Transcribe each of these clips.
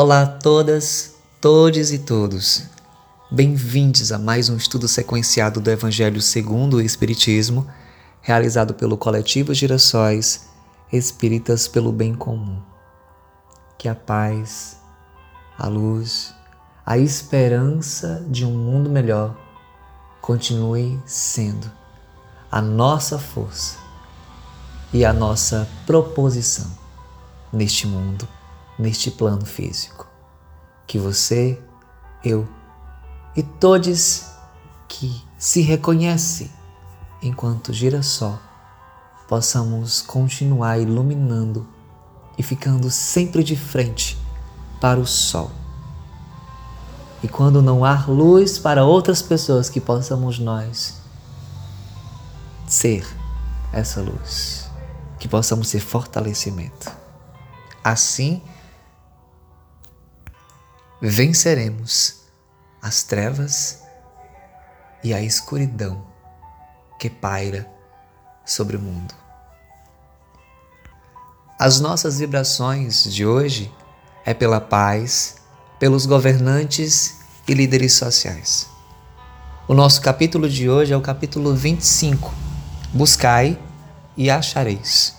Olá a todas, todes e todos. Bem-vindos a mais um estudo sequenciado do Evangelho segundo o Espiritismo, realizado pelo coletivo Girassóis Espíritas pelo Bem Comum. Que a paz, a luz, a esperança de um mundo melhor continue sendo a nossa força e a nossa proposição neste mundo neste plano físico. Que você, eu e todos que se reconhecem enquanto girassol possamos continuar iluminando e ficando sempre de frente para o sol. E quando não há luz para outras pessoas, que possamos nós ser essa luz, que possamos ser fortalecimento. Assim, venceremos as trevas e a escuridão que paira sobre o mundo. As nossas vibrações de hoje é pela paz, pelos governantes e líderes sociais. O nosso capítulo de hoje é o capítulo 25. Buscai e achareis.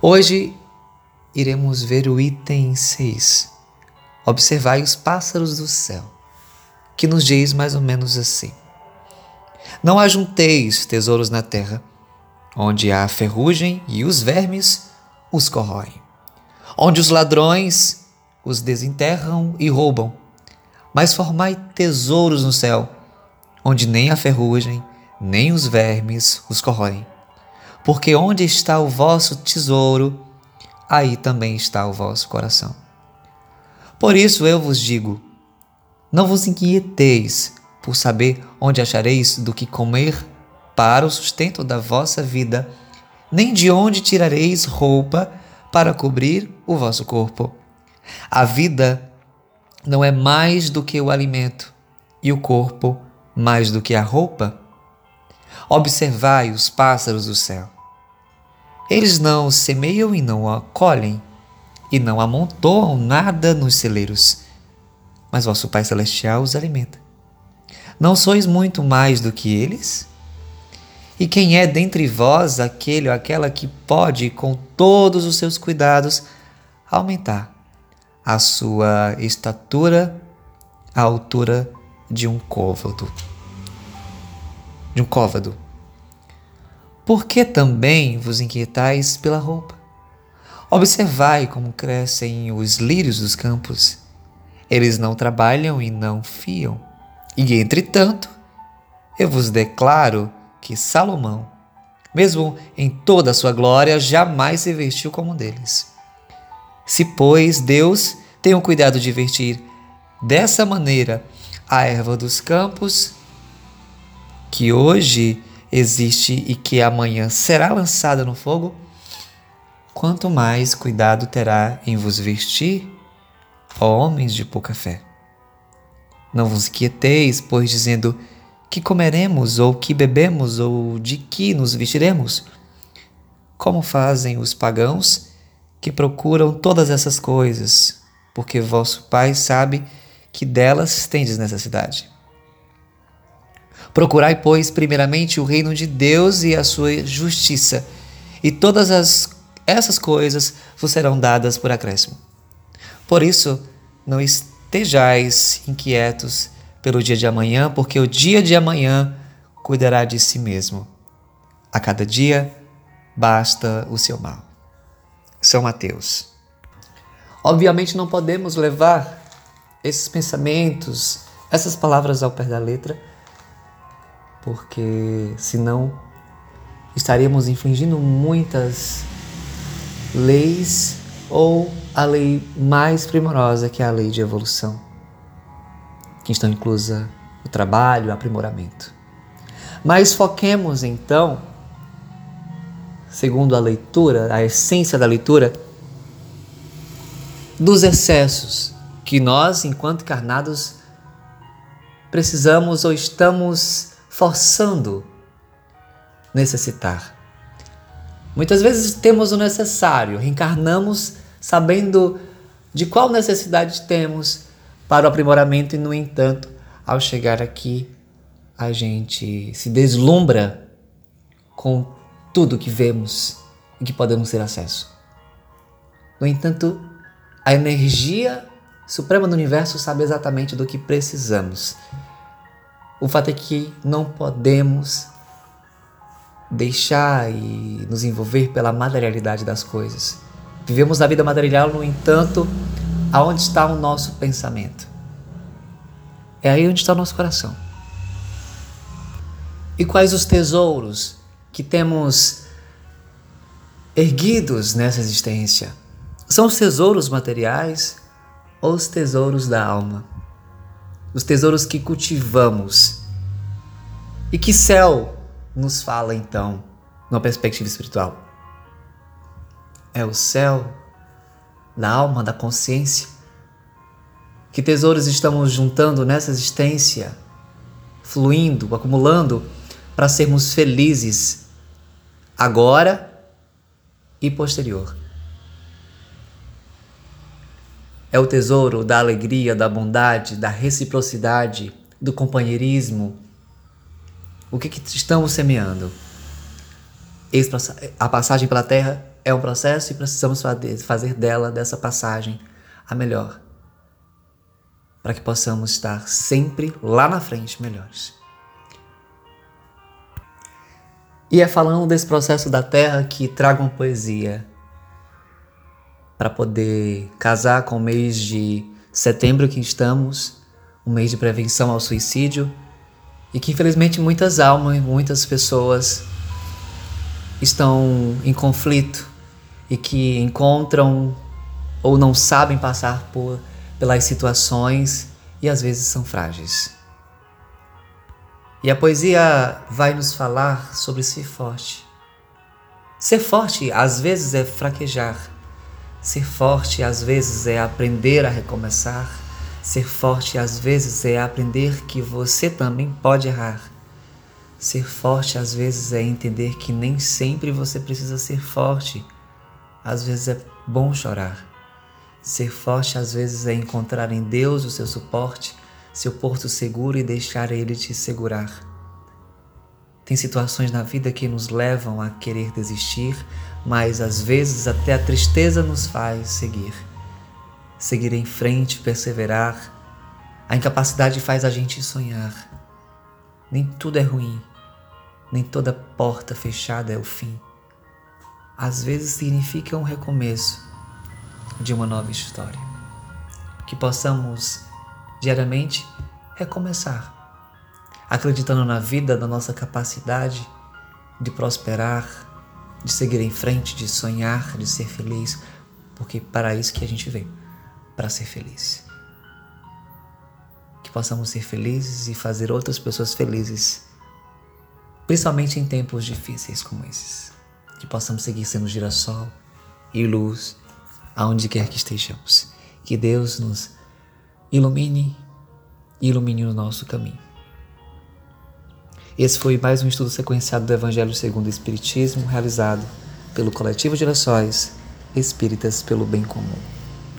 Hoje iremos ver o item 6 Observai os pássaros do céu, que nos diz mais ou menos assim: Não ajunteis tesouros na terra, onde há ferrugem e os vermes os corroem, onde os ladrões os desenterram e roubam, mas formai tesouros no céu, onde nem a ferrugem, nem os vermes os corroem. Porque onde está o vosso tesouro, aí também está o vosso coração. Por isso eu vos digo: não vos inquieteis por saber onde achareis do que comer para o sustento da vossa vida, nem de onde tirareis roupa para cobrir o vosso corpo. A vida não é mais do que o alimento, e o corpo mais do que a roupa. Observai os pássaros do céu. Eles não semeiam e não acolhem, e não amontoam nada nos celeiros, mas vosso Pai Celestial os alimenta. Não sois muito mais do que eles? E quem é dentre vós aquele ou aquela que pode, com todos os seus cuidados, aumentar a sua estatura à altura de um côvado? De um côvado. Por que também vos inquietais pela roupa? Observai como crescem os lírios dos campos. Eles não trabalham e não fiam. E entretanto, eu vos declaro que Salomão, mesmo em toda a sua glória, jamais se vestiu como um deles. Se, pois, Deus tem o cuidado de vestir dessa maneira a erva dos campos, que hoje existe e que amanhã será lançada no fogo, quanto mais cuidado terá em vos vestir, ó homens de pouca fé. Não vos inquieteis, pois dizendo que comeremos, ou que bebemos, ou de que nos vestiremos, como fazem os pagãos que procuram todas essas coisas, porque vosso Pai sabe que delas tendes necessidade. Procurai, pois, primeiramente o reino de Deus e a sua justiça, e todas as essas coisas vos serão dadas por acréscimo. Por isso, não estejais inquietos pelo dia de amanhã, porque o dia de amanhã cuidará de si mesmo. A cada dia basta o seu mal. São Mateus. Obviamente não podemos levar esses pensamentos, essas palavras ao pé da letra, porque senão estaríamos infligindo muitas leis ou a lei mais primorosa que é a lei de evolução, que estão inclusa o trabalho, o aprimoramento. Mas foquemos então, segundo a leitura, a essência da leitura, dos excessos que nós, enquanto encarnados, precisamos ou estamos forçando necessitar. Muitas vezes temos o necessário, reencarnamos sabendo de qual necessidade temos para o aprimoramento e, no entanto, ao chegar aqui, a gente se deslumbra com tudo que vemos e que podemos ter acesso. No entanto, a energia suprema do universo sabe exatamente do que precisamos. O fato é que não podemos deixar e nos envolver pela materialidade das coisas. Vivemos na vida material, no entanto, aonde está o nosso pensamento? É aí onde está o nosso coração. E quais os tesouros que temos erguidos nessa existência? São os tesouros materiais ou os tesouros da alma? Os tesouros que cultivamos. E que céu nos fala então, numa perspectiva espiritual? É o céu da alma, da consciência? Que tesouros estamos juntando nessa existência, fluindo, acumulando para sermos felizes agora e posterior? É o tesouro da alegria, da bondade, da reciprocidade, do companheirismo. O que, que estamos semeando? A passagem pela terra é um processo e precisamos fazer dela, dessa passagem, a melhor. Para que possamos estar sempre lá na frente melhores. E é falando desse processo da terra que trago uma poesia para poder casar com o mês de setembro que estamos, um mês de prevenção ao suicídio, e que infelizmente muitas almas, muitas pessoas estão em conflito e que encontram ou não sabem passar por pelas situações e às vezes são frágeis. E a poesia vai nos falar sobre ser forte. Ser forte às vezes é fraquejar Ser forte às vezes é aprender a recomeçar. Ser forte às vezes é aprender que você também pode errar. Ser forte às vezes é entender que nem sempre você precisa ser forte. Às vezes é bom chorar. Ser forte às vezes é encontrar em Deus o seu suporte, seu porto seguro e deixar Ele te segurar. Tem situações na vida que nos levam a querer desistir, mas às vezes até a tristeza nos faz seguir. Seguir em frente, perseverar. A incapacidade faz a gente sonhar. Nem tudo é ruim, nem toda porta fechada é o fim. Às vezes significa um recomeço de uma nova história. Que possamos diariamente recomeçar acreditando na vida, na nossa capacidade de prosperar, de seguir em frente, de sonhar, de ser feliz, porque para isso que a gente veio, para ser feliz. Que possamos ser felizes e fazer outras pessoas felizes, principalmente em tempos difíceis como esses. Que possamos seguir sendo girassol e luz aonde quer que estejamos. Que Deus nos ilumine e ilumine o nosso caminho. Esse foi mais um estudo sequenciado do Evangelho segundo o Espiritismo, realizado pelo Coletivo Gerações Espíritas pelo Bem Comum.